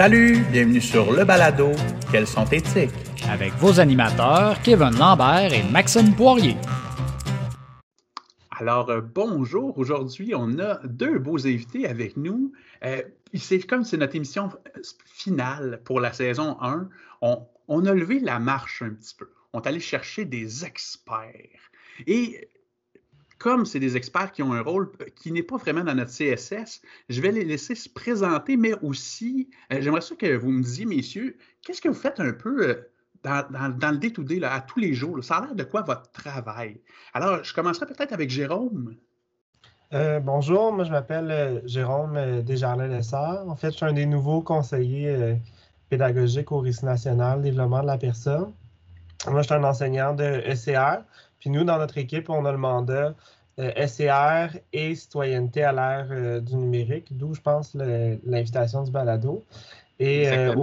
Salut, bienvenue sur le balado Quels sont éthiques avec vos animateurs Kevin Lambert et Maxime Poirier. Alors, euh, bonjour. Aujourd'hui, on a deux beaux invités avec nous. Euh, c'est comme c'est notre émission finale pour la saison 1. On, on, a levé la marche un petit peu. On est allé chercher des experts. Et comme c'est des experts qui ont un rôle qui n'est pas vraiment dans notre CSS, je vais les laisser se présenter, mais aussi, euh, j'aimerais ça que vous me disiez, messieurs, qu'est-ce que vous faites un peu euh, dans, le day-to-day, à tous les jours? Ça a l'air de quoi votre travail? Alors, je commencerai peut-être avec Jérôme. Euh, bonjour, moi je m'appelle Jérôme Desjardins-Lessard. En fait, je suis un des nouveaux conseillers pédagogiques au Récit national développement de la personne. Moi, je suis un enseignant de ECR. Puis nous, dans notre équipe, on a le mandat euh, SCR et citoyenneté à l'ère euh, du numérique, d'où je pense l'invitation du balado. Et, euh,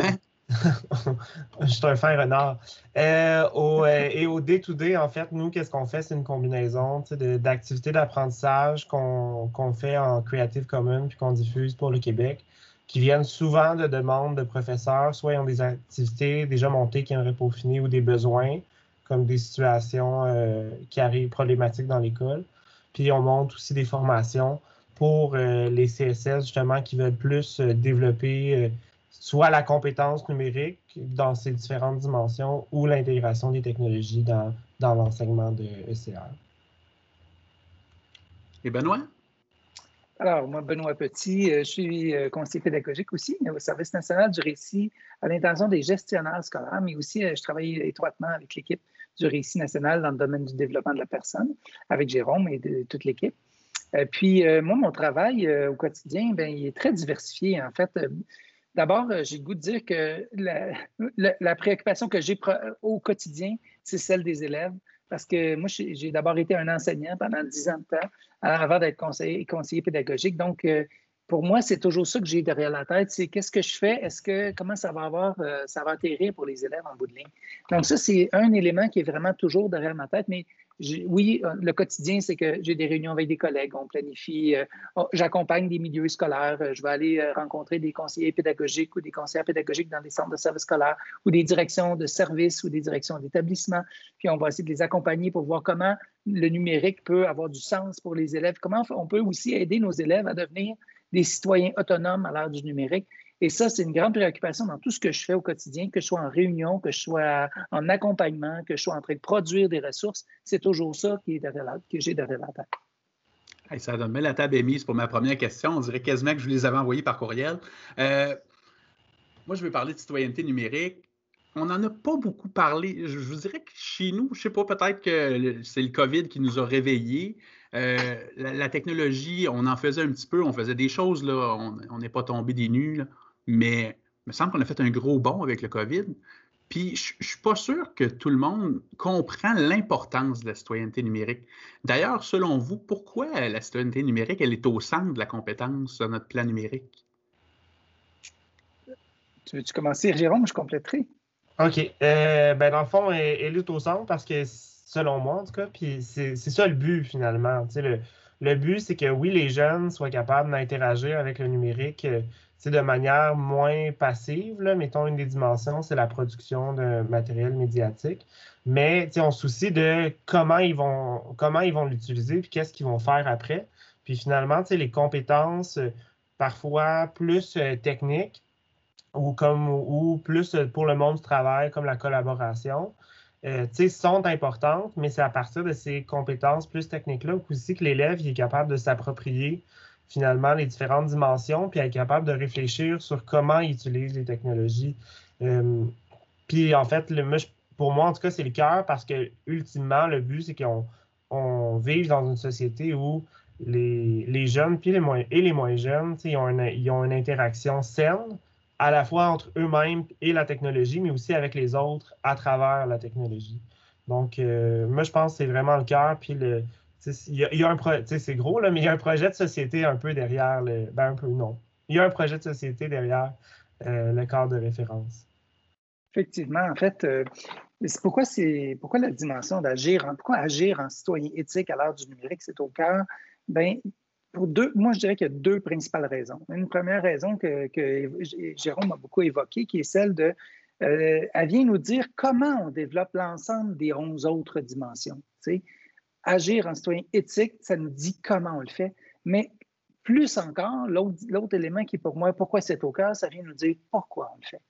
je suis un fin renard. et au day-to-day, en fait, nous, qu'est-ce qu'on fait? C'est une combinaison d'activités d'apprentissage qu'on fait en Creative Commons puis qu'on diffuse pour le Québec, qui viennent souvent de demandes de professeurs, soit ils ont des activités déjà montées qui aimeraient peaufiner ou des besoins, comme des situations euh, qui arrivent problématiques dans l'école. Puis on monte aussi des formations pour euh, les CSS, justement, qui veulent plus euh, développer soit la compétence numérique dans ses différentes dimensions ou l'intégration des technologies dans, dans l'enseignement de ECR. Et Benoît? Alors, moi, Benoît Petit, je suis conseiller pédagogique aussi au Service national du récit à l'intention des gestionnaires scolaires, mais aussi je travaille étroitement avec l'équipe du récit national dans le domaine du développement de la personne avec Jérôme et toute l'équipe. Euh, puis, euh, moi, mon travail euh, au quotidien, bien, il est très diversifié. En fait, d'abord, j'ai le goût de dire que la, préoccupation que j'ai au quotidien, c'est celle des élèves. Parce que moi, j'ai d'abord été un enseignant pendant dix ans de temps avant d'être conseiller, conseiller pédagogique. Donc, pour moi, c'est toujours ça que j'ai derrière la tête, c'est qu'est-ce que je fais, est-ce que comment ça va avoir, euh, ça va atterrir pour les élèves en bout de ligne? Donc ça, c'est un élément qui est vraiment toujours derrière ma tête, mais oui, euh, le quotidien, c'est que j'ai des réunions avec des collègues, on planifie, euh, j'accompagne des milieux scolaires, je vais aller rencontrer des conseillers pédagogiques ou des conseillers pédagogiques dans des centres de services scolaires ou des directions de services ou des directions d'établissement, puis on va essayer de les accompagner pour voir comment le numérique peut avoir du sens pour les élèves, comment on peut aussi aider nos élèves à devenir des citoyens autonomes à l'ère du numérique. Et ça, c'est une grande préoccupation dans tout ce que je fais au quotidien, que je sois en réunion, que je sois en accompagnement, que je sois en train de produire des ressources. C'est toujours ça qui est que j'ai derrière la table. ça donne, la table est mise pour ma première question. On dirait quasiment que je les avais envoyés par courriel. Euh, moi, je veux parler de citoyenneté numérique. On n'en a pas beaucoup parlé. Je vous dirais que chez nous, je ne sais pas, peut-être que c'est le COVID qui nous a réveillés. Euh, la, technologie, on en faisait un petit peu, on faisait des choses, là, on n'est pas tombé des nues, mais il me semble qu'on a fait un gros bond avec le COVID. Puis je ne suis pas sûr que tout le monde comprend l'importance de la citoyenneté numérique. D'ailleurs, selon vous, pourquoi la citoyenneté numérique, elle est au centre de la compétence sur notre plan numérique? Tu veux-tu commencer, Jérôme? Je compléterai. OK. Euh, ben dans le fond, elle, est au centre parce que selon moi en tout cas. Puis c'est ça le but finalement. Le, le but, c'est que oui, les jeunes soient capables d'interagir avec le numérique euh, de manière moins passive. Là. Mettons, une des dimensions, c'est la production de matériel médiatique. Mais on se soucie de comment ils vont comment ils vont l'utiliser puis qu'est-ce qu'ils vont faire après. Puis finalement, les compétences euh, parfois plus euh, techniques ou comme ou plus pour le monde du travail, comme la collaboration, euh, sont importantes, mais c'est à partir de ces compétences plus techniques-là aussi que l'élève est capable de s'approprier finalement les différentes dimensions, puis être capable de réfléchir sur comment il utilise les technologies. Euh, puis en fait, pour moi, en tout cas, c'est le cœur parce que ultimement, le but, c'est qu'on on vive dans une société où les, les jeunes puis les moins, et les moins jeunes, ils ont, ils ont une interaction saine, à la fois entre eux-mêmes et la technologie, mais aussi avec les autres à travers la technologie. Donc, euh, moi, je pense que c'est vraiment le cœur. Puis, il y, a, un projet, c'est gros, là, mais il y a un projet de société un peu derrière le. Ben, un peu, non. Il y a un projet de société derrière euh, le cadre de référence. Effectivement, en fait, euh, pourquoi pourquoi la dimension d'agir, pourquoi agir en citoyen éthique à l'heure du numérique, c'est au cœur. Ben, moi, je dirais qu'il y a deux principales raisons. Une première raison que, Jérôme a beaucoup évoquée, qui est celle de, euh, elle vient nous dire comment on développe l'ensemble des onze autres dimensions. Agir en citoyen éthique, ça nous dit comment on le fait, mais plus encore, l'autre élément qui est pour moi, pourquoi c'est au cœur, ça vient nous dire pourquoi on le fait.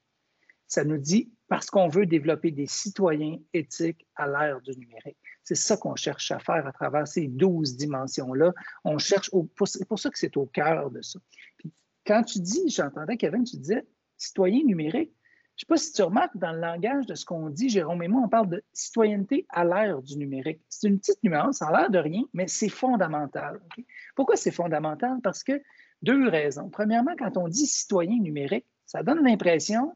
Ça nous dit parce qu'on veut développer des citoyens éthiques à l'ère du numérique. C'est ça qu'on cherche à faire à travers ces douze dimensions-là. On cherche, pour ça que c'est au cœur de ça. quand tu dis, j'entendais Kevin, tu disais citoyen numérique, je ne sais pas si tu remarques dans le langage de ce qu'on dit, Jérôme et moi, on parle de citoyenneté à l'ère du numérique. C'est une petite nuance, ça a l'air de rien, mais c'est fondamental. Pourquoi c'est fondamental? Parce que deux raisons. Premièrement, quand on dit citoyen numérique, ça donne l'impression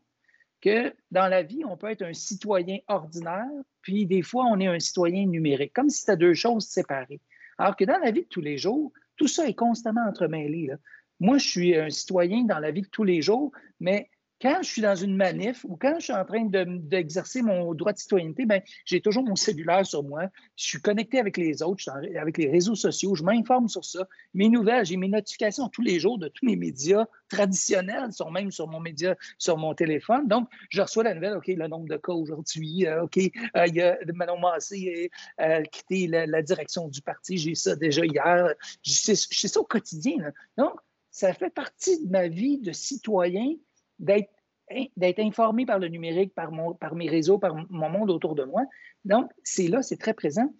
que dans la vie, on peut être un citoyen ordinaire, puis des fois, on est un citoyen numérique, comme si c'était deux choses séparées. Alors que dans la vie de tous les jours, tout ça est constamment entremêlé. Moi, je suis un citoyen dans la vie de tous les jours, mais quand je suis dans une manif ou quand je suis en train d'exercer mon droit de citoyenneté, ben, j'ai toujours mon cellulaire sur moi. Je suis connecté avec les autres, avec les réseaux sociaux, je m'informe sur ça. Mes nouvelles, j'ai mes notifications tous les jours de tous les médias traditionnels, sont même sur mon média, sur mon téléphone. Donc, je reçois la nouvelle, OK, le nombre de cas aujourd'hui, euh, OK, euh, il y a Manon Massé a euh, quitté la, direction du parti, j'ai ça déjà hier. Je sais, ça au quotidien. Donc, ça fait partie de ma vie de citoyen d'être informé par le numérique, par, mon, par mes réseaux, par mon monde autour de moi. Donc, c'est là, c'est très présent.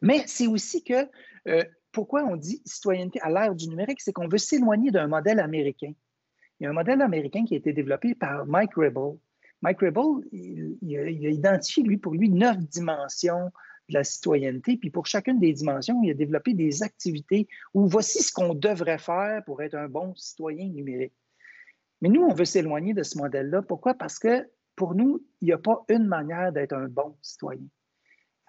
Mais c'est aussi que, euh, pourquoi on dit citoyenneté à l'ère du numérique, c'est qu'on veut s'éloigner d'un modèle américain. Il y a un modèle américain qui a été développé par Mike Ribble. Mike Ribble, il, a, identifié, lui, pour lui, neuf dimensions de la citoyenneté. Puis pour chacune des dimensions, il a développé des activités où voici ce qu'on devrait faire pour être un bon citoyen numérique. Mais nous, on veut s'éloigner de ce modèle-là. Pourquoi? Parce que pour nous, il n'y a pas une manière d'être un bon citoyen.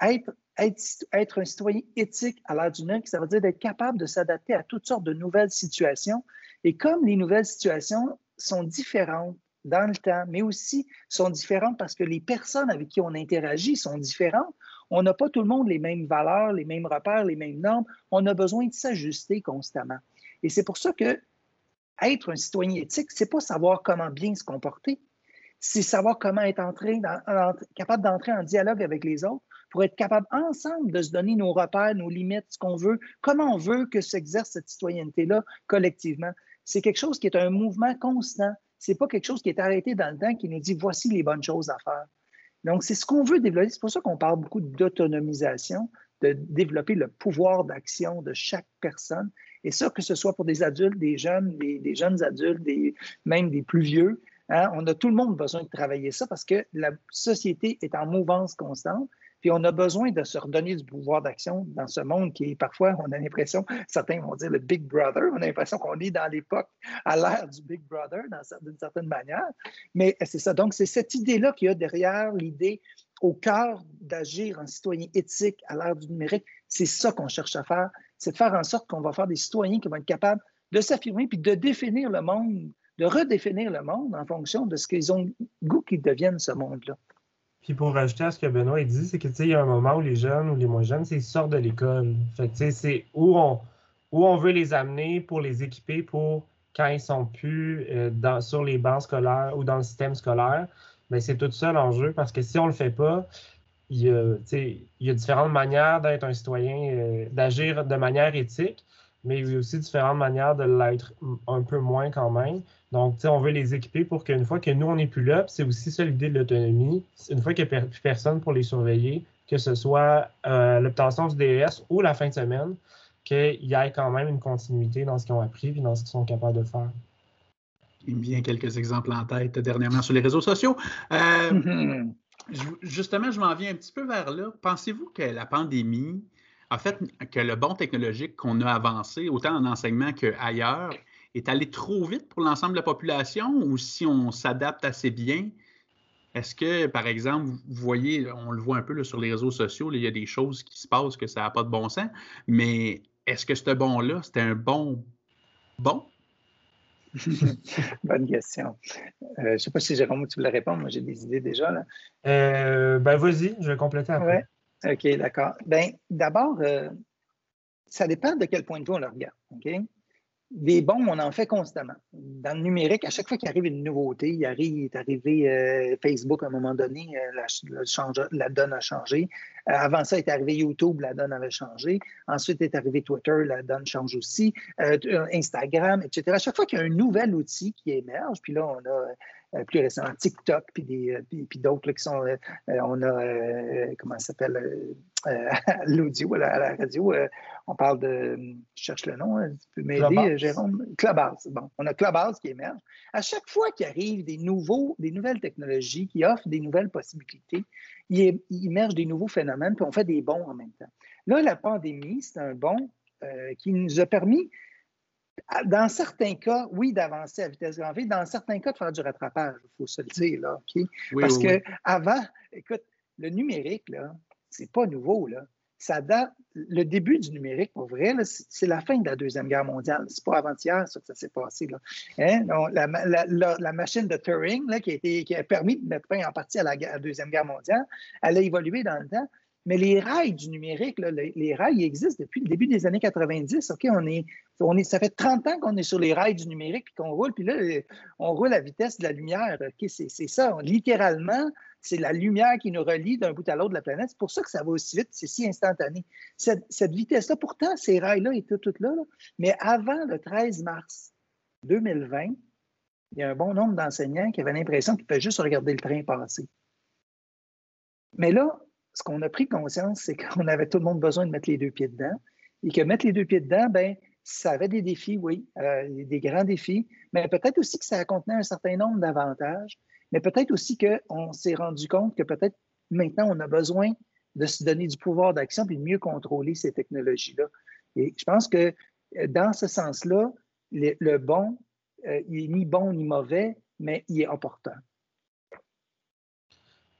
Être, être, un citoyen éthique à l'ère du numérique, ça veut dire d'être capable de s'adapter à toutes sortes de nouvelles situations. Et comme les nouvelles situations sont différentes dans le temps, mais aussi sont différentes parce que les personnes avec qui on interagit sont différentes, on n'a pas tout le monde les mêmes valeurs, les mêmes repères, les mêmes normes. On a besoin de s'ajuster constamment. Et c'est pour ça que être un citoyen éthique, c'est pas savoir comment bien se comporter, c'est savoir comment être entré capable d'entrer en dialogue avec les autres pour être capable ensemble de se donner nos repères, nos limites, ce qu'on veut, comment on veut que s'exerce cette citoyenneté-là collectivement. C'est quelque chose qui est un mouvement constant. C'est pas quelque chose qui est arrêté dans le temps qui nous dit voici les bonnes choses à faire. Donc, c'est ce qu'on veut développer. C'est pour ça qu'on parle beaucoup d'autonomisation, de développer le pouvoir d'action de chaque personne et ça, que ce soit pour des adultes, des jeunes, des, jeunes adultes, même des plus vieux, hein, on a tout le monde besoin de travailler ça parce que la société est en mouvance constante. Puis on a besoin de se redonner du pouvoir d'action dans ce monde qui est parfois, on a l'impression, certains vont dire le Big Brother, on a l'impression qu'on est dans l'époque, à l'ère du Big Brother, d'une certaine manière. Mais c'est ça. Donc, c'est cette idée-là qu'il y a derrière l'idée au cœur d'agir en citoyen éthique à l'ère du numérique. C'est ça qu'on cherche à faire c'est de faire en sorte qu'on va faire des citoyens qui vont être capables de s'affirmer puis de définir le monde, de redéfinir le monde en fonction de ce qu'ils ont goût qu'ils deviennent ce monde-là. Puis pour rajouter à ce que Benoît a dit, c'est que il y a un moment où les jeunes ou les moins jeunes, ils sortent de l'école. Fait c'est où on, où on veut les amener pour les équiper pour quand ils sont plus euh, dans, sur les bancs scolaires ou dans le système scolaire. Mais c'est tout ça l'enjeu parce que si on le fait pas, il y a, différentes manières d'être un citoyen, euh, d'agir de manière éthique, mais il y a aussi différentes manières de l'être un peu moins quand même. Donc, on veut les équiper pour qu'une fois que nous, on n'est plus là, c'est aussi ça l'idée de l'autonomie, une fois qu'il n'y a plus personne pour les surveiller, que ce soit euh, l'obtention du DES ou la fin de semaine, qu'il y ait quand même une continuité dans ce qu'ils ont appris et dans ce qu'ils sont capables de faire. Il me vient quelques exemples en tête dernièrement sur les réseaux sociaux. Euh, Justement, je m'en viens un petit peu vers là. Pensez-vous que la pandémie a fait que le bon technologique qu'on a avancé, autant en enseignement qu'ailleurs, est allé trop vite pour l'ensemble de la population ou si on s'adapte assez bien? Est-ce que, par exemple, vous voyez, on le voit un peu sur les réseaux sociaux, il y a des choses qui se passent que ça n'a pas de bon sens, mais est-ce que ce bon-là, c'était un bon bon Bonne question. Euh, je ne sais pas si Jérôme, tu voulais répondre. Moi, j'ai des idées déjà. Là. Euh, ben, vas-y, je vais compléter après. OK, d'accord. Ben, d'abord, euh, ça dépend de quel point de vue on le regarde. OK? des bons, on en fait constamment. Dans le numérique, à chaque fois qu'il arrive une nouveauté, il, arrive, il est arrivé Facebook à un moment donné, la, la, donne a changé. Euh, avant ça, est arrivé YouTube, la donne avait changé. Ensuite est arrivé Twitter, la donne change aussi. Instagram, etc. À chaque fois qu'il y a un nouvel outil qui émerge, puis là, on a euh, plus récemment TikTok, puis, euh, puis, d'autres qui sont. Euh, on a, comment ça s'appelle, l'audio, à la radio. on parle de. Je cherche le nom, hein, tu peux m'aider, Jérôme? Clubhouse. Bon, on a Clubhouse qui émerge. À chaque fois qu'il arrive des, nouveaux, des nouvelles technologies qui offrent des nouvelles possibilités, il, il émerge des nouveaux phénomènes, puis on fait des bons en même temps. Là, la pandémie, c'est un bon qui nous a permis dans certains cas, oui, d'avancer à vitesse grand V, dans certains cas, de faire du rattrapage, il faut se le dire, là? Parce qu'avant, que avant, écoute, le numérique, là, c'est pas nouveau, là. Ça date, le début du numérique, pour vrai, c'est la fin de la Deuxième Guerre mondiale. C'est pas avant-hier, ça, que ça s'est passé. Hein? la, machine de Turing, là, qui, a permis de mettre fin en partie à la, à la Deuxième Guerre mondiale, elle a évolué dans le temps. Mais les rails du numérique, les, rails existent depuis le début des années 90. OK, on est, on est, ça fait 30 ans qu'on est sur les rails du numérique puis qu'on roule, puis là, on roule à vitesse de la lumière. C'est ça. Littéralement, c'est la lumière qui nous relie d'un bout à l'autre de la planète. C'est pour ça que ça va aussi vite, c'est si instantané. Cette, vitesse-là, pourtant, ces rails-là étaient toutes là, là, mais avant le 13 mars 2020, il y a un bon nombre d'enseignants qui avaient l'impression qu'ils pouvaient juste regarder le train passer. Mais là, ce qu'on a pris conscience, c'est qu'on avait tout le monde besoin de mettre les deux pieds dedans et que mettre les deux pieds dedans, ben, ça avait des défis, oui, euh, des grands défis, mais peut-être aussi que ça contenait un certain nombre d'avantages, mais peut-être aussi qu'on s'est rendu compte que peut-être maintenant on a besoin de se donner du pouvoir d'action et de mieux contrôler ces technologies-là. Et je pense que euh, dans ce sens-là, le, bon, euh, il n'est ni bon ni mauvais, mais il est important.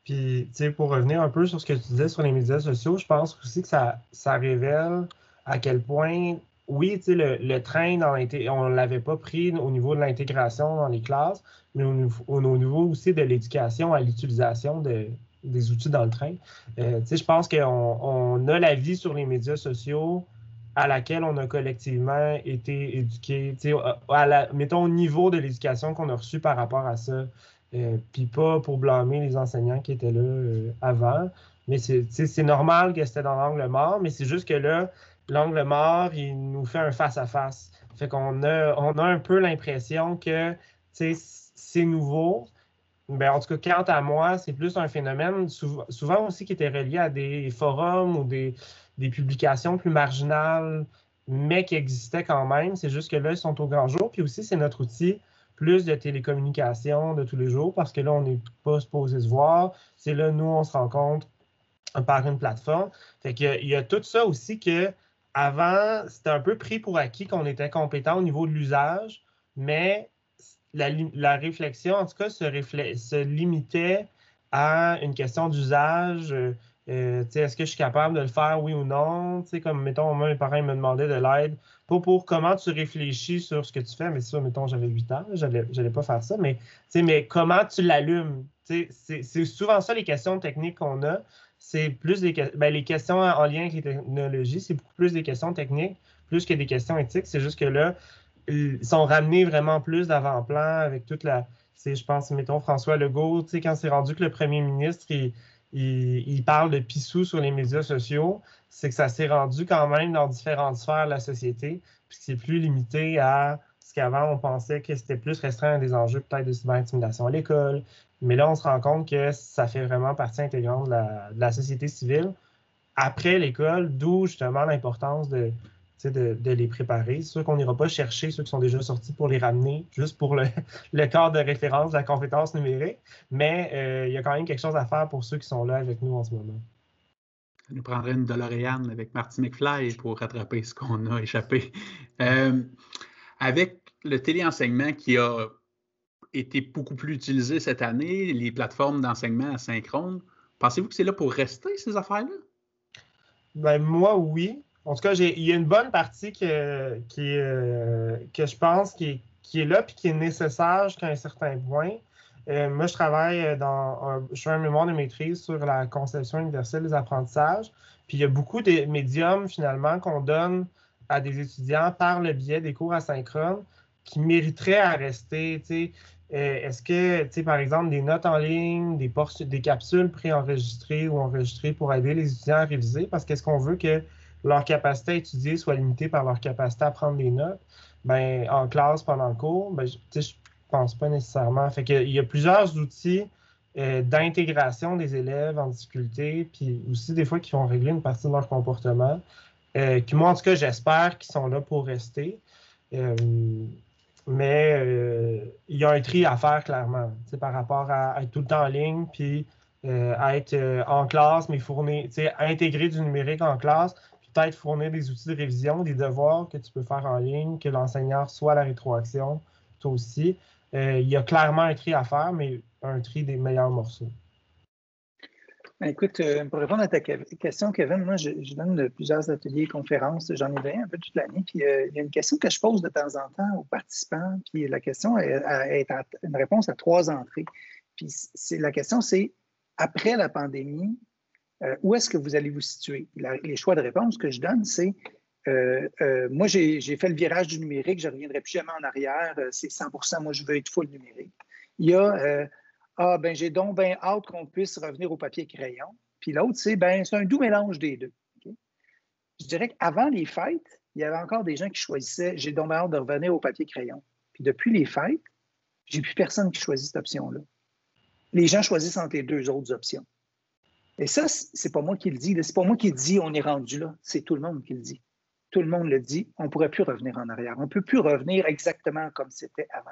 Puis, tu sais, pour revenir un peu sur ce que tu disais sur les médias sociaux, je pense aussi que ça révèle à quel point, oui, le, train, on ne l'avait pas pris au niveau de l'intégration dans les classes, mais au, au niveau aussi de l'éducation à l'utilisation de, des outils dans le train. Euh, je pense qu'on on a la vie sur les médias sociaux à laquelle on a collectivement été sais, à la, mettons au niveau de l'éducation qu'on a reçu par rapport à ça. Euh, puis pas pour blâmer les enseignants qui étaient là euh, avant. Mais c'est normal que c'était dans l'angle mort, mais c'est juste que là, l'angle mort, il nous fait un face-à-face. Fait qu'on a, on a un peu l'impression que c'est nouveau. Ben, en tout cas, quant à moi, c'est plus un phénomène souvent aussi qui était relié à des forums ou des, des publications plus marginales, mais qui existaient quand même. C'est juste que là, ils sont au grand jour. Puis aussi, c'est notre outil plus de télécommunications de tous les jours parce que là, on n'est pas supposé se voir. C'est là, nous, on se rencontre par une plateforme. Fait qu'il il y a tout ça aussi que avant, c'était un peu pris pour acquis qu'on était compétent au niveau de l'usage, mais la, réflexion, en tout cas, se, limitait à une question d'usage. Euh, euh, est-ce que je suis capable de le faire, oui ou non? comme, mettons, moi, mes parents me demandaient de l'aide pour, pour comment tu réfléchis sur ce que tu fais. Mais ça, mettons, j'avais 8 ans, je n'allais pas faire ça. Mais, mais comment tu l'allumes? C'est souvent ça les questions techniques qu'on a. C'est plus des, ben, les questions en lien avec les technologies, c'est beaucoup plus des questions techniques, plus que des questions éthiques. C'est juste que là, ils sont ramenés vraiment plus d'avant-plan avec toute la. Je pense, mettons, François Legault, quand c'est rendu que le premier ministre, il il, parle de pissou sur les médias sociaux, c'est que ça s'est rendu quand même dans différentes sphères de la société, puis c'est plus limité à ce qu'avant on pensait que c'était plus restreint à des enjeux peut-être de cyberintimidation à l'école. Mais là, on se rend compte que ça fait vraiment partie intégrante de la société civile après l'école, d'où justement l'importance de, de, les préparer. C'est sûr qu'on n'ira pas chercher ceux qui sont déjà sortis pour les ramener, juste pour le, le cadre de référence de la compétence numérique, mais euh, il y a quand même quelque chose à faire pour ceux qui sont là avec nous en ce moment. Ça nous prendrait une DeLorean avec Marty McFly pour rattraper ce qu'on a échappé. Euh, avec le téléenseignement qui a été beaucoup plus utilisé cette année, les plateformes d'enseignement asynchrone, pensez-vous que c'est là pour rester, ces affaires-là? Ben, moi, oui. En tout cas, il y a une bonne partie que, qui, euh, que je pense qui est, là et qui est nécessaire jusqu'à un certain point. Euh, moi, je travaille dans un, je fais un mémoire de maîtrise sur la conception universelle des apprentissages. Puis il y a beaucoup de médiums finalement qu'on donne à des étudiants par le biais des cours asynchrones qui mériteraient à rester. Euh, est-ce que, par exemple, des notes en ligne, des, des capsules préenregistrées ou enregistrées pour aider les étudiants à réviser? Parce qu'est-ce qu'on veut que leur capacité à étudier soit limitée par leur capacité à prendre des notes? Ben, en classe, pendant le cours, ben, je ne pense pas nécessairement. Fait il y a plusieurs outils euh, d'intégration des élèves en difficulté, puis aussi des fois qui vont régler une partie de leur comportement, euh, qui, moi, en tout cas, j'espère qu'ils sont là pour rester. Euh, mais euh, il y a un tri à faire clairement par rapport à, être tout le temps en ligne, puis euh, à être euh, en classe, mais fournir, intégrer du numérique en classe, puis peut-être fournir des outils de révision, des devoirs que tu peux faire en ligne, que l'enseignant soit la rétroaction, toi aussi. il y a clairement un tri à faire, mais un tri des meilleurs morceaux. Ben, écoute, euh, pour répondre à ta question, Kevin, moi, je, donne plusieurs ateliers et conférences. J'en ai fait un peu toute l'année. Puis euh, il y a une question que je pose de temps en temps aux participants. Puis la question est, une réponse à trois entrées. Puis la question, c'est après la pandémie, euh, où est-ce que vous allez vous situer? les choix de réponse que je donne, c'est moi, j'ai fait le virage du numérique, je ne reviendrai plus jamais en arrière. c'est 100% moi, je veux être full numérique. Il y a ah, ben j'ai donc bien hâte qu'on puisse revenir au papier crayon. Puis l'autre, c'est ben c'est un doux mélange des deux. Je dirais qu'avant les fêtes, il y avait encore des gens qui choisissaient j'ai donc bien hâte de revenir au papier crayon. Puis depuis les fêtes, j'ai plus personne qui choisit cette option-là. Les gens choisissent entre les deux autres options. Et ça, c'est pas moi qui le dis. C'est pas moi qui le dis on est rendu là. C'est tout le monde qui le dit. Tout le monde le dit. On ne pourrait plus revenir en arrière. On ne peut plus revenir exactement comme c'était avant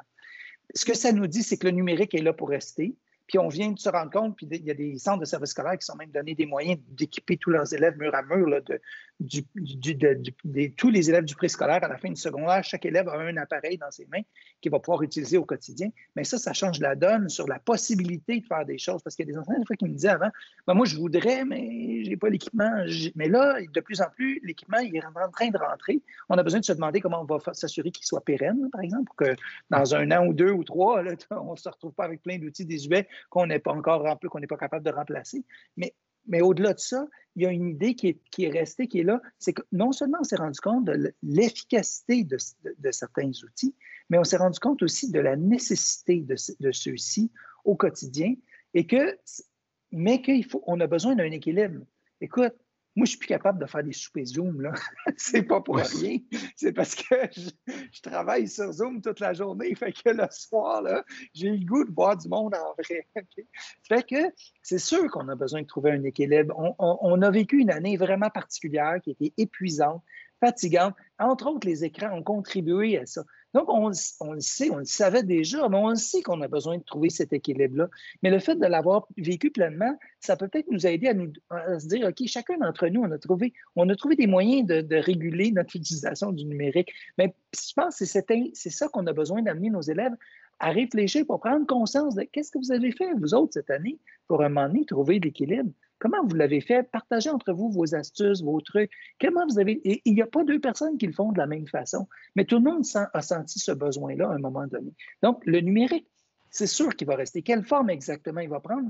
ce que ça nous dit, c'est que le numérique est là pour rester. Puis on vient de se rendre compte, puis il y a des centres de services scolaires qui sont même donnés des moyens d'équiper tous leurs élèves mur à mur de, du, tous les élèves du préscolaire à la fin du secondaire. Chaque élève a un appareil dans ses mains qu'il va pouvoir utiliser au quotidien. Mais ça, ça change la donne sur la possibilité de faire des choses. Parce qu'il y a des enseignants qui me disaient avant, ben, moi, je voudrais, mais je n'ai pas l'équipement. Mais là, de plus en plus, l'équipement, il est en train de rentrer. On a besoin de se demander comment on va s'assurer qu'il soit pérenne, par exemple, pour que dans un an ou deux ou trois, on ne se retrouve pas avec plein d'outils désuets qu'on n'est pas encore rempli, qu'on n'est pas capable de remplacer. Mais mais au-delà de ça, il y a une idée qui est, restée, qui est là, c'est que non seulement on s'est rendu compte de l'efficacité de, certains outils, mais on s'est rendu compte aussi de la nécessité de, ceux-ci au quotidien, et que, mais qu'on a besoin d'un équilibre. Écoute, moi, je suis plus capable de faire des soupers Zoom, là. c'est pas pour rien. C'est parce que je, travaille sur Zoom toute la journée. Fait que le soir, là, j'ai le goût de voir du monde en vrai. Fait que c'est sûr qu'on a besoin de trouver un équilibre. on, a vécu une année vraiment particulière qui était épuisante, fatigante. Entre autres, les écrans ont contribué à ça. Donc, on, le sait, on le savait déjà, mais on le sait qu'on a besoin de trouver cet équilibre-là. Mais le fait de l'avoir vécu pleinement, ça peut peut-être nous aider à, nous, se dire, OK, chacun d'entre nous, on a trouvé, on a trouvé des moyens de, réguler notre utilisation du numérique. Mais je pense que c'est ça qu'on a besoin d'amener nos élèves à réfléchir pour prendre conscience de qu'est-ce que vous avez fait, vous autres, cette année, pour un moment donné trouver l'équilibre. Comment vous l'avez fait? Partagez entre vous vos astuces, vos trucs. Comment vous avez. Il n'y a pas deux personnes qui le font de la même façon, mais tout le monde a senti ce besoin-là à un moment donné. Donc, le numérique, c'est sûr qu'il va rester. Quelle forme exactement il va prendre?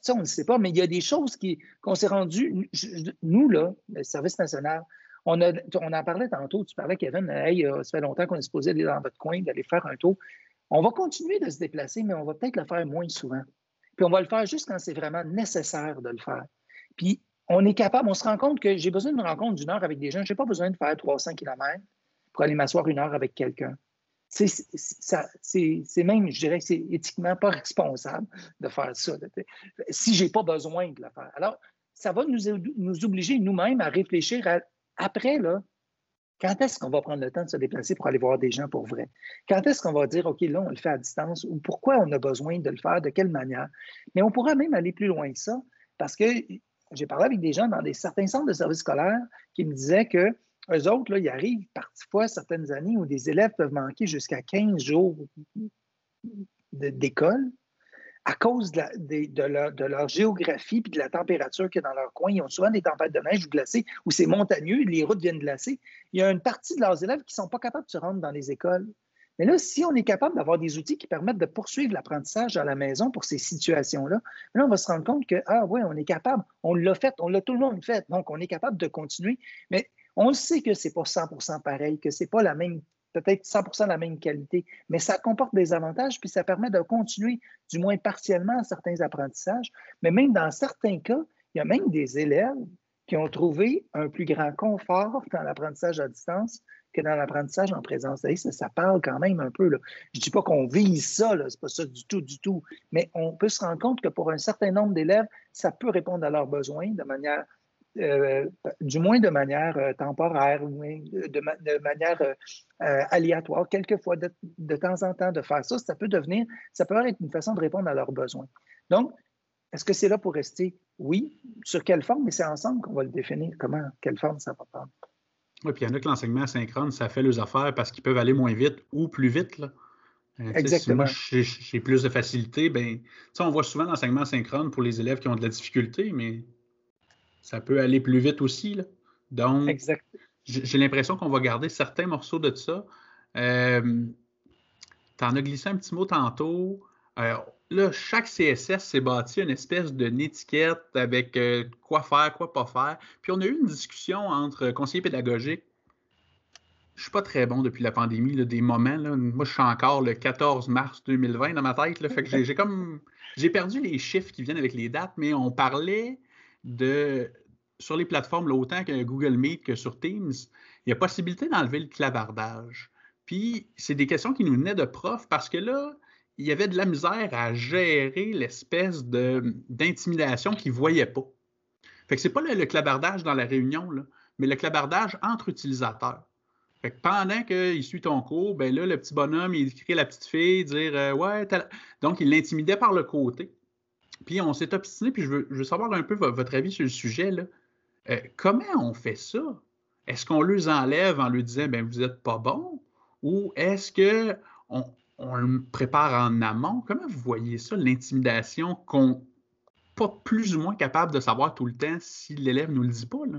Ça, on ne sait pas, mais il y a des choses qu'on s'est rendues, nous, là, le service national, on, a, on en parlait tantôt, tu parlais, Kevin, euh, ça fait longtemps qu'on est supposé aller dans votre coin, d'aller faire un tour. On va continuer de se déplacer, mais on va peut-être le faire moins souvent. Puis on va le faire juste quand c'est vraiment nécessaire de le faire. Puis on est capable, on se rend compte que j'ai besoin d'une rencontre d'une heure avec des gens. Je n'ai pas besoin de faire 300 km pour aller m'asseoir une heure avec quelqu'un. C'est même, je dirais que c'est éthiquement pas responsable de faire ça, si je n'ai pas besoin de le faire. Alors, ça va nous, nous obliger nous-mêmes à réfléchir après, là, quand est-ce qu'on va prendre le temps de se déplacer pour aller voir des gens pour vrai? Quand est-ce qu'on va dire, OK, là, on le fait à distance ou pourquoi on a besoin de le faire, de quelle manière? Mais on pourra même aller plus loin que ça parce que j'ai parlé avec des gens dans des, certains centres de services scolaires qui me disaient que eux autres, là, il arrive parfois certaines années où des élèves peuvent manquer jusqu'à 15 jours d'école à cause de, leur, géographie et de la température qu'il y dans leur coin. Ils ont souvent des tempêtes de neige ou glacées où c'est montagneux, les routes viennent glacer. Il y a une partie de leurs élèves qui ne sont pas capables de se rendre dans les écoles. Mais là, si on est capable d'avoir des outils qui permettent de poursuivre l'apprentissage à la maison pour ces situations-là, là, on va se rendre compte que, ah oui, on est capable, on l'a fait, on l'a tout le monde fait, donc on est capable de continuer. Mais On sait que ce n'est pas 100% pareil, que ce n'est pas la même, peut-être 100% la même qualité, mais ça comporte des avantages, puis ça permet de continuer, du moins partiellement, certains apprentissages. Mais même dans certains cas, il y a même des élèves qui ont trouvé un plus grand confort dans l'apprentissage à distance que dans l'apprentissage en présence. Ça, ça, parle quand même un peu. Là. Je ne dis pas qu'on vise ça, ce n'est pas ça du tout, du tout, mais on peut se rendre compte que pour un certain nombre d'élèves, ça peut répondre à leurs besoins de manière, euh, du moins de manière euh, temporaire, de, de manière euh, aléatoire, quelquefois, de, de, temps en temps, de faire ça. Ça peut devenir, ça peut être une façon de répondre à leurs besoins. Donc, est-ce que c'est là pour rester? Oui. Sur quelle forme? Mais c'est ensemble qu'on va le définir. Comment, quelle forme ça va prendre? Oui, puis il y en a que l'enseignement asynchrone, ça fait leurs affaires parce qu'ils peuvent aller moins vite ou plus vite. Là. Euh, Exactement. Si moi, j'ai plus de facilité, ben, on voit souvent l'enseignement asynchrone pour les élèves qui ont de la difficulté, mais ça peut aller plus vite aussi. Là. Donc, j'ai l'impression qu'on va garder certains morceaux de ça. Euh, tu en as glissé un petit mot tantôt. Euh, là, chaque CSS s'est bâti une espèce de étiquette avec euh, quoi faire, quoi pas faire. Puis on a eu une discussion entre conseillers pédagogiques. Je ne suis pas très bon depuis la pandémie, des moments. Moi, je suis encore le 14 mars 2020 dans ma tête. Là, fait que j'ai comme. J'ai perdu les chiffres qui viennent avec les dates, mais on parlait Sur les plateformes, autant que Google Meet que sur Teams, il y a possibilité d'enlever le clavardage. Puis, c'est des questions qui nous venaient de profs parce que là, il y avait de la misère à gérer l'espèce d'intimidation qu'ils ne voyaient pas. Fait que c'est pas le, clabardage dans la réunion, mais le clabardage entre utilisateurs. Que pendant qu'il suit ton cours, ben là, le petit bonhomme, il écrit la petite fille, dire euh, Ouais, donc il l'intimidait par le côté. Puis on s'est obstiné, puis je veux, savoir un peu votre avis sur le sujet. Là. Euh, comment on fait ça? Est-ce qu'on les enlève en lui disant ben vous n'êtes pas bon? Ou est-ce qu'on on le prépare en amont? Comment vous voyez ça, l'intimidation qu'on pas plus ou moins capable de savoir tout le temps si l'élève ne nous le dit pas? Là?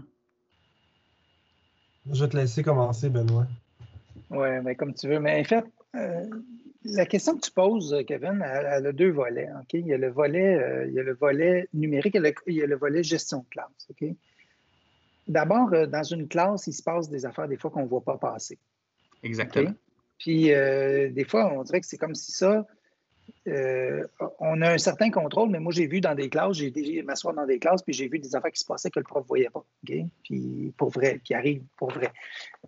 Je vais te laisser commencer, Benoît. Oui, mais comme tu veux. Mais en fait, euh, la question que tu poses, Kevin, elle, a deux volets. Il, y a le volet, euh, il y a le volet numérique et il y a le volet gestion de classe. D'abord, euh, dans une classe, il se passe des affaires des fois qu'on ne voit pas passer. Exactement. Puis euh, des fois, on dirait que c'est comme si ça, euh, on a un certain contrôle, mais moi, j'ai vu dans des classes, j'ai m'asseoir dans des classes, puis j'ai vu des affaires qui se passaient que le prof ne voyait pas. Puis pour vrai, qui arrivent pour vrai.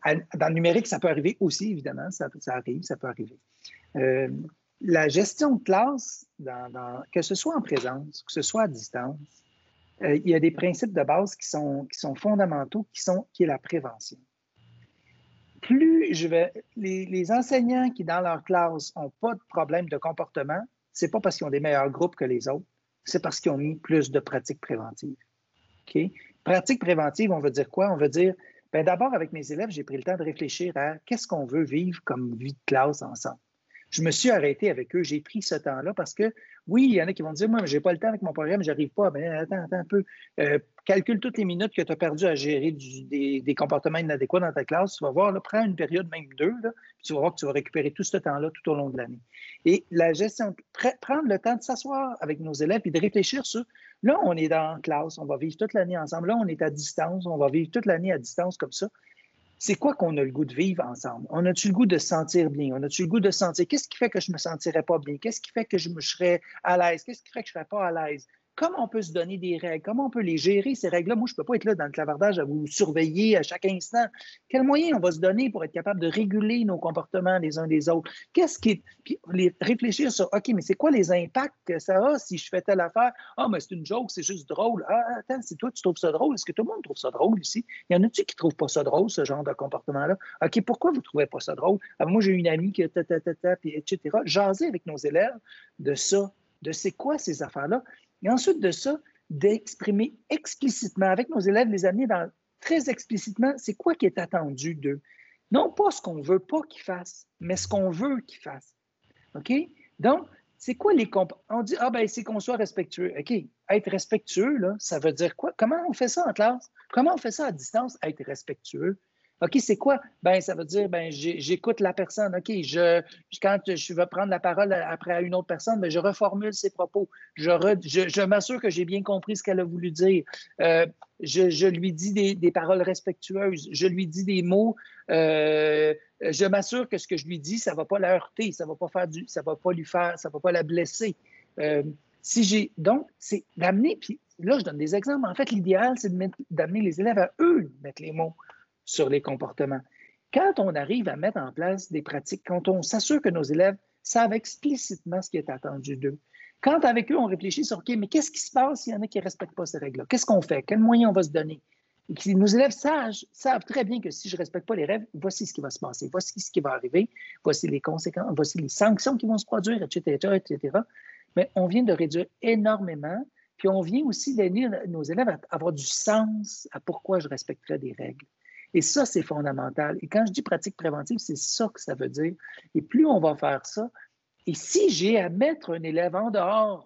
Dans le numérique, ça peut arriver aussi, évidemment, ça, arrive, ça peut arriver. Euh, la gestion de classe, que ce soit en présence, que ce soit à distance, il y a des principes de base qui sont, fondamentaux, qui, sont, qui est la prévention plus je vais. Les, enseignants qui, dans leur classe, n'ont pas de problème de comportement, ce n'est pas parce qu'ils ont des meilleurs groupes que les autres, c'est parce qu'ils ont mis plus de pratiques préventives. OK? Pratiques préventives, on veut dire quoi? On veut dire, ben d'abord, avec mes élèves, j'ai pris le temps de réfléchir à qu'est-ce qu'on veut vivre comme vie de classe ensemble je me suis arrêté avec eux. J'ai pris ce temps-là parce que, oui, il y en a qui vont dire Moi, je n'ai pas le temps avec mon programme, je n'arrive pas. Mais attends, attends un peu. Euh, calcule toutes les minutes que tu as perdues à gérer des, comportements inadéquats dans ta classe. Tu vas voir, prends une période, même deux, puis tu vas voir que tu vas récupérer tout ce temps-là tout au long de l'année. Et la gestion, prendre le temps de s'asseoir avec nos élèves et de réfléchir sur là, on est dans la classe, on va vivre toute l'année ensemble. Là, on est à distance, on va vivre toute l'année à distance comme ça c'est quoi qu'on a le goût de vivre ensemble? On a-tu le goût de se sentir bien? On a-tu le goût de sentir qu'est-ce qui fait que je me sentirais pas bien? Qu'est-ce qui fait que je me serais à l'aise? Qu'est-ce qui fait que je serais pas à l'aise? Comment on peut se donner des règles? Comment on peut les gérer, ces règles-là? Moi, je ne peux pas être là dans le clavardage à vous surveiller à chaque instant. Quels moyens on va se donner pour être capable de réguler nos comportements les uns des autres? Qu'est-ce qui Puis réfléchir sur, OK, mais c'est quoi les impacts que ça a si je fais telle affaire? Ah, mais c'est une joke, c'est juste drôle. Ah, attends, c'est toi, tu trouves ça drôle. Est-ce que tout le monde trouve ça drôle ici? Il y en a-tu qui ne trouvent pas ça drôle, ce genre de comportement-là? OK, pourquoi vous ne trouvez pas ça drôle? Ah, moi, j'ai une amie qui, ta, ta, ta, puis etc. Jaser avec nos élèves de ça, de c'est quoi ces affaires-là? Et ensuite de ça, d'exprimer explicitement avec nos élèves, les amener dans, très explicitement, c'est quoi qui est attendu d'eux. Non pas ce qu'on ne veut pas qu'ils fassent, mais ce qu'on veut qu'ils fassent. OK? Donc, c'est quoi les comp On dit, ah ben, c'est qu'on soit respectueux. OK, être respectueux, là, ça veut dire quoi? Comment on fait ça en classe? Comment on fait ça à distance, être respectueux? OK, c'est quoi? Ben, ça veut dire, ben, j'écoute la personne. OK, je, quand je vais prendre la parole après une autre personne, ben, je reformule ses propos. Je, je, m'assure que j'ai bien compris ce qu'elle a voulu dire. Euh, je, lui dis des, paroles respectueuses. Je lui dis des mots. Euh, je m'assure que ce que je lui dis, ça ne va pas la heurter, ça ne va pas faire du, ça va pas lui faire, ça va pas la blesser. Euh, si j'ai donc, c'est d'amener, puis là, je donne des exemples. En fait, l'idéal, c'est d'amener les élèves à eux mettre les mots sur les comportements. Quand on arrive à mettre en place des pratiques, quand on s'assure que nos élèves savent explicitement ce qui est attendu d'eux, quand avec eux, on réfléchit sur OK, mais qu'est-ce qui se passe s'il y en a qui ne respectent pas ces règles-là? Qu'est-ce qu'on fait? Quels moyens on va se donner? nos élèves sages, savent très bien que si je ne respecte pas les règles, voici ce qui va se passer, voici ce qui va arriver, voici les conséquences, voici les sanctions qui vont se produire, etc., etc. Mais on vient de réduire énormément, puis on vient aussi d'aider nos élèves à avoir du sens à pourquoi je respecterais des règles. Et ça, c'est fondamental. Et quand je dis pratique préventive, c'est ça que ça veut dire. Et plus on va faire ça, et si j'ai à mettre un élève en dehors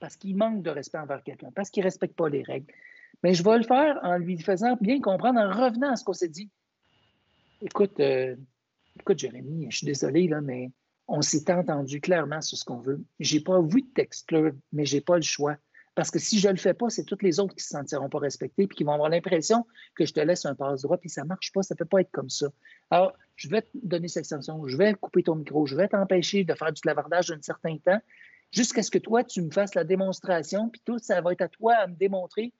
parce qu'il manque de respect envers quelqu'un, parce qu'il ne respecte pas les règles, mais je vais le faire en lui faisant bien comprendre, en revenant à ce qu'on s'est dit. Écoute, euh, écoute, Jérémy, je suis désolé, là, mais on s'est entendu clairement sur ce qu'on veut. Je n'ai pas envie de t'exclure, mais je n'ai pas le choix. Parce que si je ne le fais pas, c'est toutes les autres qui ne se sentiront pas respectés puis qui vont avoir l'impression que je te laisse un passe-droit, puis ça ne marche pas, ça ne peut pas être comme ça. Alors, je vais te donner cette extension, je vais couper ton micro, je vais t'empêcher de faire du clavardage un certain temps, jusqu'à ce que toi, tu me fasses la démonstration, puis tout, ça va être à toi à me démontrer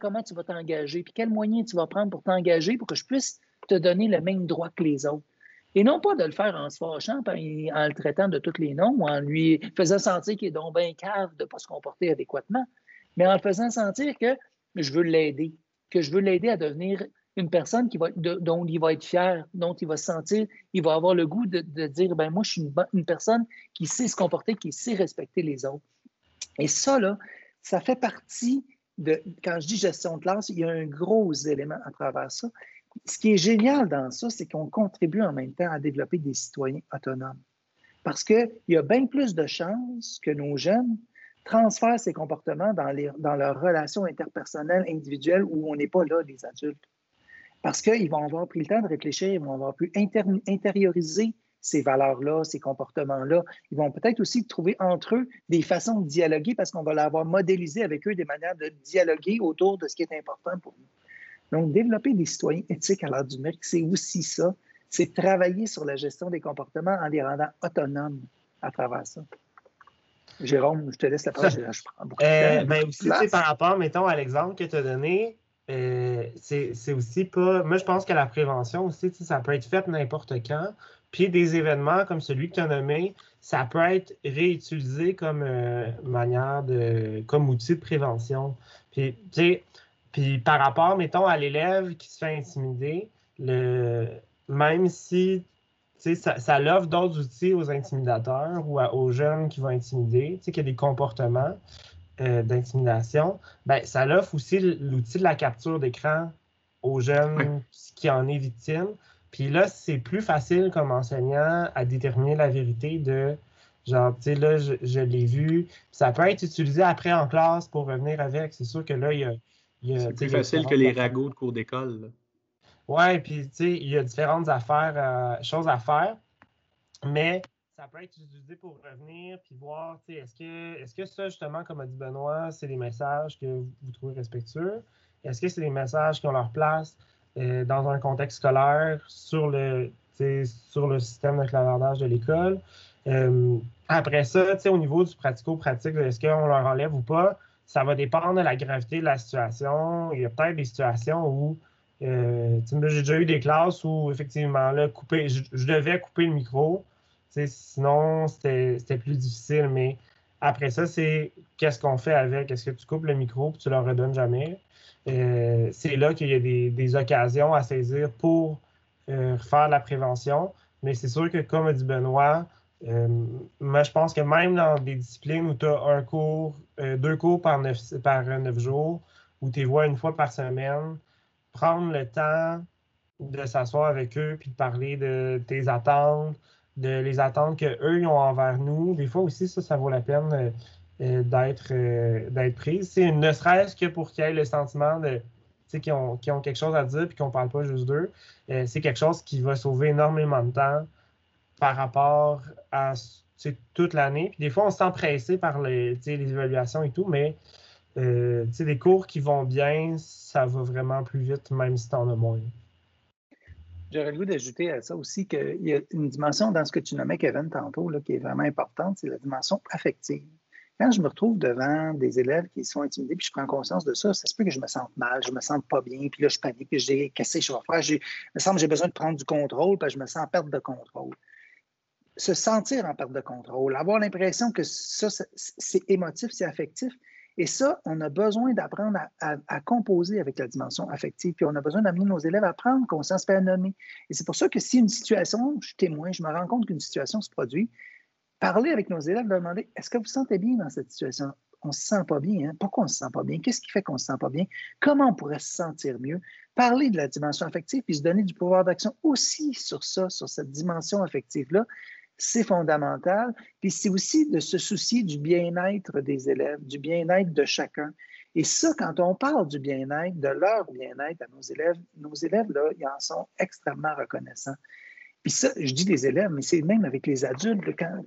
comment tu vas t'engager, puis quels moyens tu vas prendre pour t'engager pour que je puisse te donner le même droit que les autres. Et non pas de le faire en se fâchant, en le traitant de tous les noms en lui faisant sentir qu'il est donc bien cave de ne pas se comporter adéquatement, mais en le faisant sentir que je veux l'aider, que je veux l'aider à devenir une personne dont il va être fier, dont il va se sentir, il va avoir le goût de, dire ben moi, je suis une, personne qui sait se comporter, qui sait respecter les autres. Et ça, là, ça fait partie de, quand je dis gestion de classe, il y a un gros élément à travers ça ce qui est génial dans ça, c'est qu'on contribue en même temps à développer des citoyens autonomes. Parce qu'il y a bien plus de chances que nos jeunes transfèrent ces comportements dans, leurs relations interpersonnelles, individuelles, où on n'est pas là, les adultes. Parce qu'ils vont avoir pris le temps de réfléchir, ils vont avoir pu intérioriser ces valeurs-là, ces comportements-là. Ils vont peut-être aussi trouver entre eux des façons de dialoguer parce qu'on va l'avoir modélisé avec eux des manières de dialoguer autour de ce qui est important pour nous. Donc, développer des citoyens éthiques à l'heure du numérique, c'est aussi ça. C'est travailler sur la gestion des comportements en les rendant autonomes à travers ça. Jérôme, je te laisse la parole. Je prends beaucoup de euh. Ben aussi, par rapport, mettons, à l'exemple que tu as donné, euh, c'est aussi pas. Moi, je pense que la prévention aussi, ça peut être fait n'importe quand. Puis des événements comme celui que tu as nommé, ça peut être réutilisé comme euh, manière de. comme outil de prévention. Puis, tu sais, puis par rapport, mettons, à l'élève qui se fait intimider, le, même si ça, ça l'offre d'autres outils aux intimidateurs ou aux jeunes qui vont intimider, qu'il y a des comportements euh, d'intimidation, ben, ça l'offre aussi l'outil de la capture d'écran aux jeunes qui en est victime. Puis là, c'est plus facile comme enseignant à déterminer la vérité de genre, tu sais, là, je, je l'ai vu. Ça peut être utilisé après en classe pour revenir avec. C'est sûr que là, il y a c'est plus facile que les ragots de cours d'école. Oui, puis tu sais, il y a différentes affaires, euh, choses à faire, mais ça peut être utilisé pour revenir puis voir, tu sais, est-ce que, est que ça, justement, comme a dit Benoît, c'est des messages que vous trouvez respectueux? Est-ce que c'est des messages qui ont leur place euh, dans un contexte scolaire sur le, sur le système de clavardage de l'école? Euh, après ça, tu sais, au niveau du pratico-pratique, est-ce qu'on leur enlève ou pas? Ça va dépendre de la gravité de la situation. Il y a peut-être des situations où euh, j'ai déjà eu des classes où effectivement là, couper, je, devais couper le micro. Sinon, c'était plus difficile. Mais après ça, c'est qu'est-ce qu'on fait avec? Est-ce que tu coupes le micro et tu ne le redonnes jamais? Euh, c'est là qu'il y a des, occasions à saisir pour euh, faire la prévention. Mais c'est sûr que, comme a dit Benoît, moi, je pense que même dans des disciplines où tu as un cours, euh, deux cours par neuf, neuf jours, où tu les vois une fois par semaine, prendre le temps de s'asseoir avec eux puis de parler de tes attentes, de les attentes qu'eux ont envers nous. Des fois aussi, ça, ça vaut la peine euh, d'être d'être prise. C'est ne serait-ce que pour qu'il y ait le sentiment de qui ont, ont quelque chose à dire puis qu'on ne parle pas juste d'eux, c'est quelque chose qui va sauver énormément de temps par rapport à toute l'année. Puis des fois, on se sent pressé par les, les évaluations et tout, mais euh, des cours qui vont bien, ça va vraiment plus vite, même si tu en as moins. J'aurais le goût d'ajouter à ça aussi qu'il y a une dimension dans ce que tu nommais, Kevin, tantôt, là, qui est vraiment importante, c'est la dimension affective. Quand je me retrouve devant des élèves qui sont intimidés, puis je prends conscience de ça, ça se peut que je me sente mal, je me sente pas bien, puis là, je panique, puis je dis, qu'est-ce que je vais faire? Il me semble que j'ai besoin de prendre du contrôle, puis je me sens en perte de contrôle se sentir en perte de contrôle, avoir l'impression que ça, c'est émotif, c'est affectif. Et ça, on a besoin d'apprendre à, composer avec la dimension affective, puis on a besoin d'amener nos élèves à prendre conscience, à nommer. Et c'est pour ça que si une situation, je suis témoin, je me rends compte qu'une situation se produit, parler avec nos élèves, leur demander est-ce que vous vous sentez bien dans cette situation? On ne se sent pas bien. Hein? Pourquoi on ne se sent pas bien? Qu'est-ce qui fait qu'on ne se sent pas bien? Comment on pourrait se sentir mieux Parler de la dimension affective, puis se donner du pouvoir d'action aussi sur ça, sur cette dimension affective-là, c'est fondamental. Puis c'est aussi de se soucier du bien-être des élèves, du bien-être de chacun. Et ça, quand on parle du bien-être, de leur bien-être à nos élèves, nos élèves, là, ils en sont extrêmement reconnaissants. Puis ça, je dis les élèves, mais c'est même avec les adultes. Quand,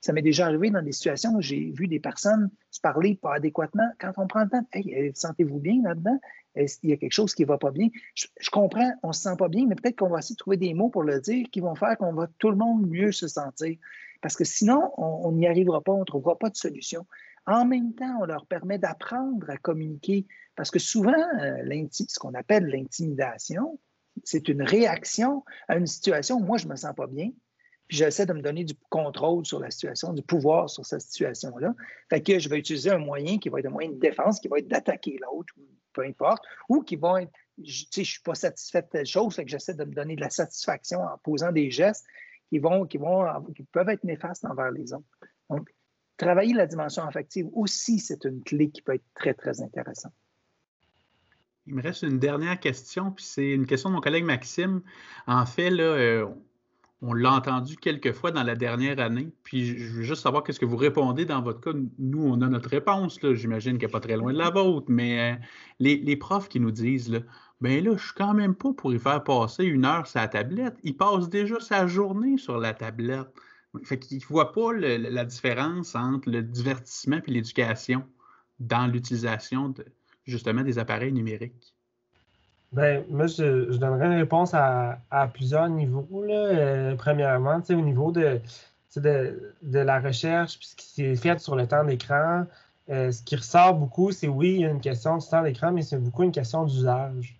ça m'est déjà arrivé dans des situations où j'ai vu des personnes se parler pas adéquatement, quand on prend le temps, hey, sentez-vous bien là-dedans? il y a quelque chose qui ne va pas bien? Je, comprends, on se sent pas bien, mais peut-être qu'on va essayer de trouver des mots pour le dire qui vont faire qu'on va tout le monde mieux se sentir. Parce que sinon, on n'y arrivera pas, on ne trouvera pas de solution. En même temps, on leur permet d'apprendre à communiquer. Parce que souvent, euh, ce qu'on appelle l'intimidation, c'est une réaction à une situation où moi, je ne me sens pas bien. Puis j'essaie de me donner du contrôle sur la situation, du pouvoir sur cette situation-là. Fait que je vais utiliser un moyen qui va être un moyen de défense, qui va être d'attaquer l'autre peu importe, ou qui vont être, je ne suis pas satisfait de telle chose, fait que j'essaie de me donner de la satisfaction en posant des gestes qui, vont, qui, vont, qui peuvent être néfastes envers les autres. Donc, travailler la dimension affective aussi, c'est une clé qui peut être très, très intéressante. Il me reste une dernière question, puis c'est une question de mon collègue Maxime. En fait, là, euh, on l'a entendu quelques fois dans la dernière année. Puis je veux juste savoir qu'est-ce que vous répondez dans votre cas. Nous, on a notre réponse. J'imagine qu'elle n'est pas très loin de la vôtre. Mais euh, les, profs qui nous disent là, ben là, je suis quand même pas pour y faire passer une heure la tablette. Il passe déjà sa journée sur la tablette. Fait qu'il ne voit pas la différence entre le divertissement et l'éducation dans l'utilisation justement des appareils numériques? Ben, moi, je, donnerais une réponse à, plusieurs niveaux. Là. Euh, premièrement, au niveau de, la recherche, puis ce qui est fait sur le temps d'écran, euh, ce qui ressort beaucoup, c'est oui, il y a une question du temps d'écran, mais c'est beaucoup une question d'usage,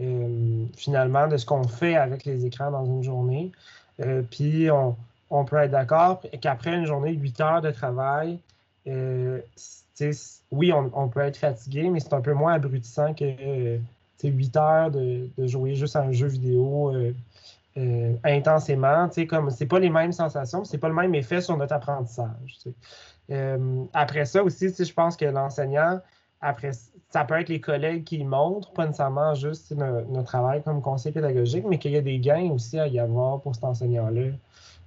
euh, finalement, de ce qu'on fait avec les écrans dans une journée. puis on, on, peut être d'accord qu'après une journée de 8 heures de travail, oui, on, peut être fatigué, mais c'est un peu moins abrutissant que 8 heures de, jouer juste à un jeu vidéo euh, euh, intensément. Comme c'est pas les mêmes sensations, c'est pas le même effet sur notre apprentissage. Euh, après ça aussi, je pense que l'enseignant, après, ça peut être les collègues qui montrent, pas nécessairement juste notre, travail comme conseiller pédagogique, mais qu'il y a des gains aussi à y avoir pour cet enseignant-là.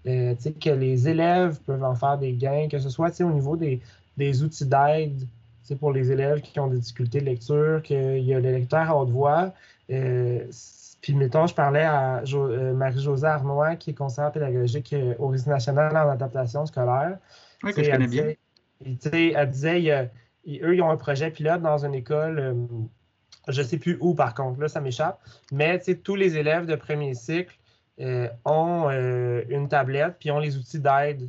que les élèves peuvent en faire des gains, que ce soit au niveau des, des outils d'aide c'est pour les élèves qui ont des difficultés de lecture, qu'il y a le lecteur à haute voix. Euh, puis, mettons, je parlais à euh, Marie-Josée Arnois, qui est conseillère pédagogique euh, au Réseau national en adaptation scolaire. Oui, que je connais bien. elle disait, eux, ils ont un projet pilote dans une école, je ne sais plus où par contre, là, ça m'échappe, mais tous les élèves de premier cycle ont une tablette, puis ont les outils d'aide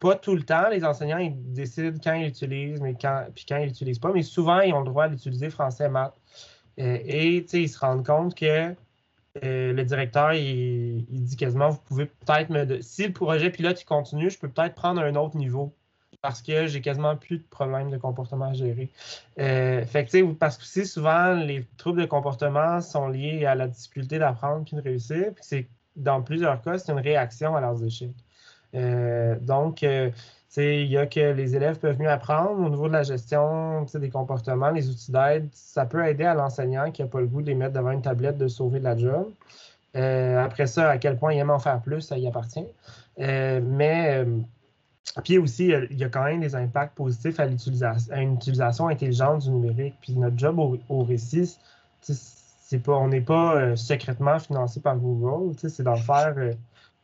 pas tout le temps, les enseignants ils décident quand ils l'utilisent, mais quand, puis quand ils l'utilisent pas, mais souvent ils ont le droit d'utiliser français maths. Euh, et ils se rendent compte que euh, le directeur il, dit quasiment vous pouvez peut-être me. Si le projet pilote il continue, je peux peut-être prendre un autre niveau parce que j'ai quasiment plus de problèmes de comportement à gérer. Euh, fait que, parce que si souvent les troubles de comportement sont liés à la difficulté d'apprendre puis de réussir, puis c'est dans plusieurs cas, c'est une réaction à leurs échecs. Euh, donc, euh, il y a que les élèves peuvent mieux apprendre au niveau de la gestion des comportements, les outils d'aide. Ça peut aider à l'enseignant qui n'a pas le goût de les mettre devant une tablette de sauver de la job. Euh, après ça, à quel point il aime en faire plus, ça y appartient. mais puis aussi, il y a quand même des impacts positifs à, une utilisation intelligente du numérique. Puis notre job au, récit, c'est pas, on n'est pas secrètement financé par Google. C'est d'en faire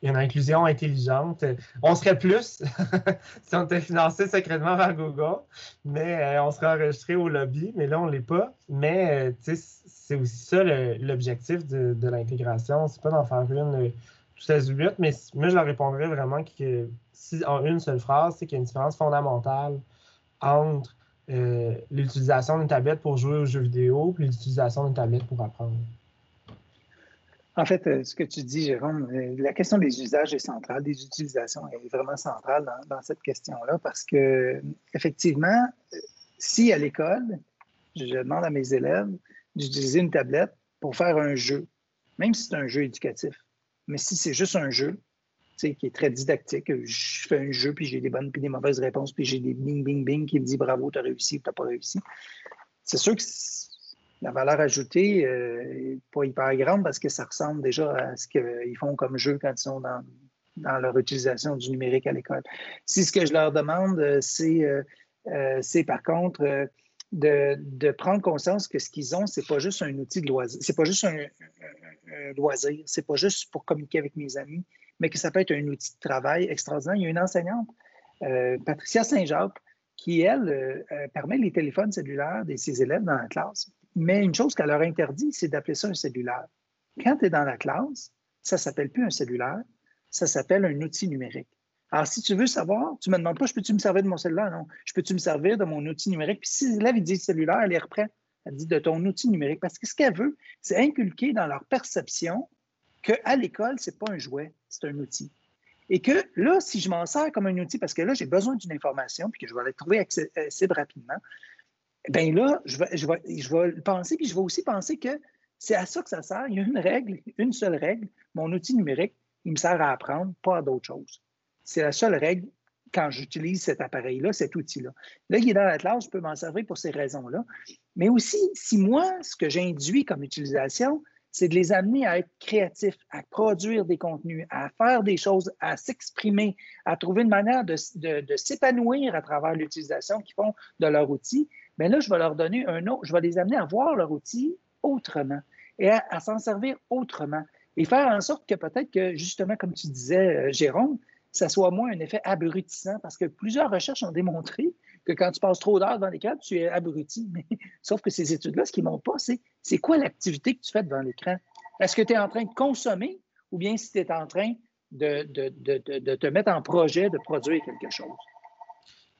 une inclusion intelligente. On serait plus si on était financé secrètement par Google, mais on serait enregistré au lobby, mais là, on ne l'est pas. Mais c'est aussi ça l'objectif de, de l'intégration. C'est pas d'en faire une tout azimuts, mais moi, je leur répondrais vraiment que en une seule phrase, c'est qu'il y a une différence fondamentale entre euh, l'utilisation d'une tablette pour jouer aux jeux vidéo et l'utilisation d'une tablette pour apprendre. En fait, euh, ce que tu dis, Jérôme, euh, la question des usages est centrale, des utilisations est vraiment centrale dans, cette question-là parce que, effectivement, si à l'école, je demande à mes élèves d'utiliser une tablette pour faire un jeu, même si c'est un jeu éducatif, mais si c'est juste un jeu, qui est très didactique, je fais un jeu, puis j'ai des bonnes puis des mauvaises réponses, puis j'ai des bing, bing, bing qui me dit bravo, tu as réussi ou tu n'as pas réussi. C'est sûr que la valeur ajoutée n'est euh, pas hyper grande parce que ça ressemble déjà à ce qu'ils font comme jeu quand ils sont dans, leur utilisation du numérique à l'école. Si ce que je leur demande, euh, euh, c'est par contre de, prendre conscience que ce qu'ils ont, c'est pas juste un outil de loisir, c'est pas juste un, loisir, c'est pas juste pour communiquer avec mes amis, mais que ça peut être un outil de travail extraordinaire. Il y a une enseignante, euh, Patricia Saint-Jacques, qui, elle, euh, euh, permet les téléphones cellulaires de ses élèves dans la classe. Mais une chose qu'elle leur interdit, c'est d'appeler ça un cellulaire. Quand tu es dans la classe, ça ne s'appelle plus un cellulaire, ça s'appelle un outil numérique. Alors, si tu veux savoir, tu me demandes pas, je peux-tu me servir de mon cellulaire? Non. Je peux-tu me servir de mon outil numérique? Puis si l'élève dit cellulaire, elle est reprend. Elle dit de ton outil numérique. Parce que ce qu'elle veut, c'est inculquer dans leur perception qu'à l'école, ce n'est pas un jouet, c'est un outil. Et que là, si je m'en sers comme un outil, parce que là, j'ai besoin d'une information, puis que je vais la trouver assez, rapidement, bien là, je vais, je, vais, je vais penser, puis je vais aussi penser que c'est à ça que ça sert. Il y a une règle, une seule règle. Mon outil numérique, il me sert à apprendre, pas à d'autres choses. C'est la seule règle quand j'utilise cet appareil-là, cet outil-là. Là, il est dans la classe, je peux m'en servir pour ces raisons-là. Mais aussi, si moi, ce que j'induis comme utilisation, c'est de les amener à être créatifs, à produire des contenus, à faire des choses, à s'exprimer, à trouver une manière de, s'épanouir à travers l'utilisation qu'ils font de leur outil, mais là, je vais leur donner un autre, je vais les amener à voir leur outil autrement et à s'en servir autrement et faire en sorte que peut-être que, justement, comme tu disais, euh, Jérôme, ça soit moins un effet abrutissant parce que plusieurs recherches ont démontré que quand tu passes trop d'heures devant l'écran, tu es abruti. Sauf que ces études-là, ce qu'ils ne montrent pas, c'est c'est quoi l'activité que tu fais devant l'écran? Est-ce que tu es en train de consommer ou bien si tu es en train de, te mettre en projet de produire quelque chose?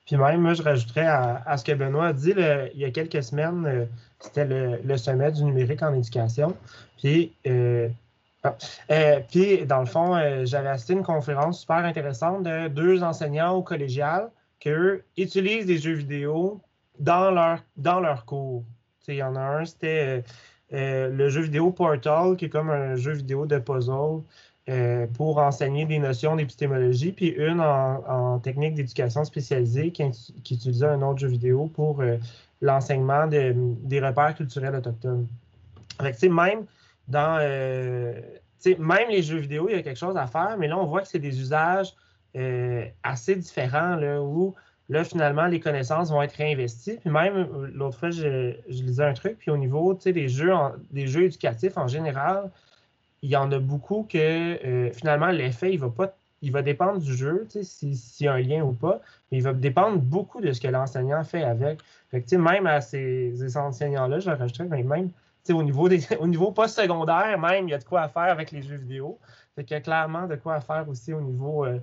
Puis même, moi, je rajouterais à, ce que Benoît a dit il y a quelques semaines, euh, c'était le, sommet du numérique en éducation. Puis euh, euh, puis, dans le fond, euh, j'avais assisté à une conférence super intéressante de deux enseignants au collégial qui, eux, utilisent des jeux vidéo dans leur, dans leur cours. Il y en a un, c'était le jeu vidéo Portal, qui est comme un jeu vidéo de puzzle pour enseigner des notions d'épistémologie, puis une en, technique d'éducation spécialisée qui, utilisait un autre jeu vidéo pour l'enseignement des repères culturels autochtones. Fait que, même dans. Euh, même les jeux vidéo, il y a quelque chose à faire, mais là, on voit que c'est des usages euh, assez différents là, où là, finalement, les connaissances vont être réinvesties. Puis même, l'autre fois, je, lisais un truc, puis au niveau des jeux, des jeux éducatifs en général, il y en a beaucoup que euh, finalement, l'effet, il va pas il va dépendre du jeu, s'il y a un lien ou pas, mais il va dépendre beaucoup de ce que l'enseignant fait avec. Fait que, même à ces, ces enseignants-là, je rajouterais, mais même au niveau, des, au niveau post-secondaire, même, il y a de quoi faire avec les jeux vidéo. Fait qu'il y a clairement de quoi faire aussi au niveau euh,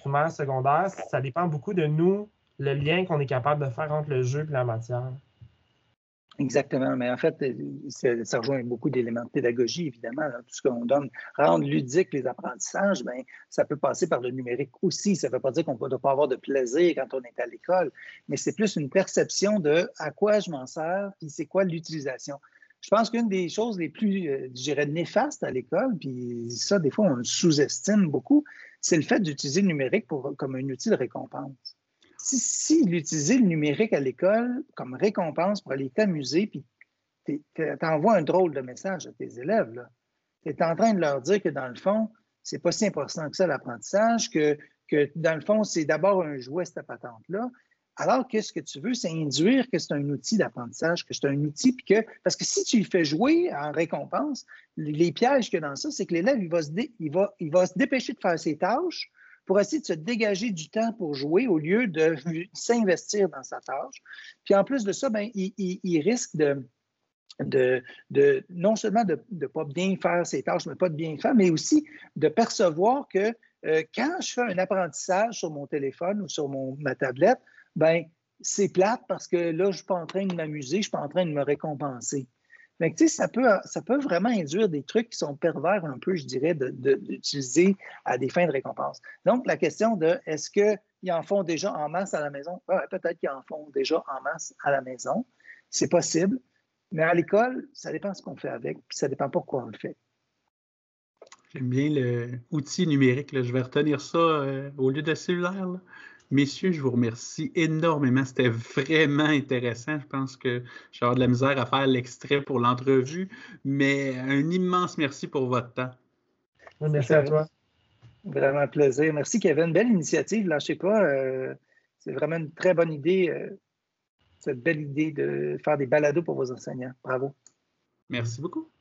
primaire, secondaire. Ça dépend beaucoup de nous, le lien qu'on est capable de faire entre le jeu et la matière. Exactement, mais en fait, ça rejoint beaucoup d'éléments de pédagogie, évidemment. Tout ce qu'on donne, rendre ludique les apprentissages, bien, ça peut passer par le numérique aussi. Ça ne veut pas dire qu'on ne peut pas avoir de plaisir quand on est à l'école, mais c'est plus une perception de à quoi je m'en sers, puis c'est quoi l'utilisation. Je pense qu'une des choses les plus, euh, je dirais, néfastes à l'école, puis ça, des fois, on le sous-estime beaucoup, c'est le fait d'utiliser le numérique pour, comme un outil de récompense. Si, si l'utiliser le numérique à l'école comme récompense pour aller t'amuser, puis tu envoies un drôle de message à tes élèves, tu es en train de leur dire que dans le fond, c'est pas si important que ça l'apprentissage, que, que dans le fond, c'est d'abord un jouet, cette patente-là, Alors que ce que tu veux, c'est induire que c'est un outil d'apprentissage, que c'est un outil, puis que, parce que si tu le fais jouer en récompense, les pièges y a dans ça, c'est que l'élève, il va se dépêcher de faire ses tâches pour essayer de se dégager du temps pour jouer au lieu de s'investir dans sa tâche. Puis en plus de ça, ben, il, risque de, non seulement de ne pas bien faire ses tâches, mais pas de bien faire, mais aussi de percevoir que euh, quand je fais un apprentissage sur mon téléphone ou sur ma tablette, ben c'est plate parce que là, je ne suis pas en train de m'amuser, je ne suis pas en train de me récompenser. Donc, ça, peut, ça peut vraiment induire des trucs qui sont pervers un peu, je dirais, d'utiliser à des fins de récompense. Donc, la question de est-ce qu'ils en font déjà en masse à la maison? Peut-être qu'ils en font déjà en masse à la maison. C'est possible. Mais à l'école, ça dépend ce qu'on fait avec, puis ça dépend pourquoi on le fait. J'aime bien l'outil numérique. Je vais retenir ça euh, au lieu de cellulaire. Messieurs, je vous remercie énormément. C'était vraiment intéressant. Je pense que je vais avoir de la misère à faire l'extrait pour l'entrevue, mais un immense merci pour votre temps. Merci à toi. Vraiment un plaisir. Merci, Kevin. Belle initiative. Lâchez pas. Euh, c'est vraiment une très bonne idée. Euh, cette belle idée de faire des balados pour vos enseignants. Bravo. Merci beaucoup.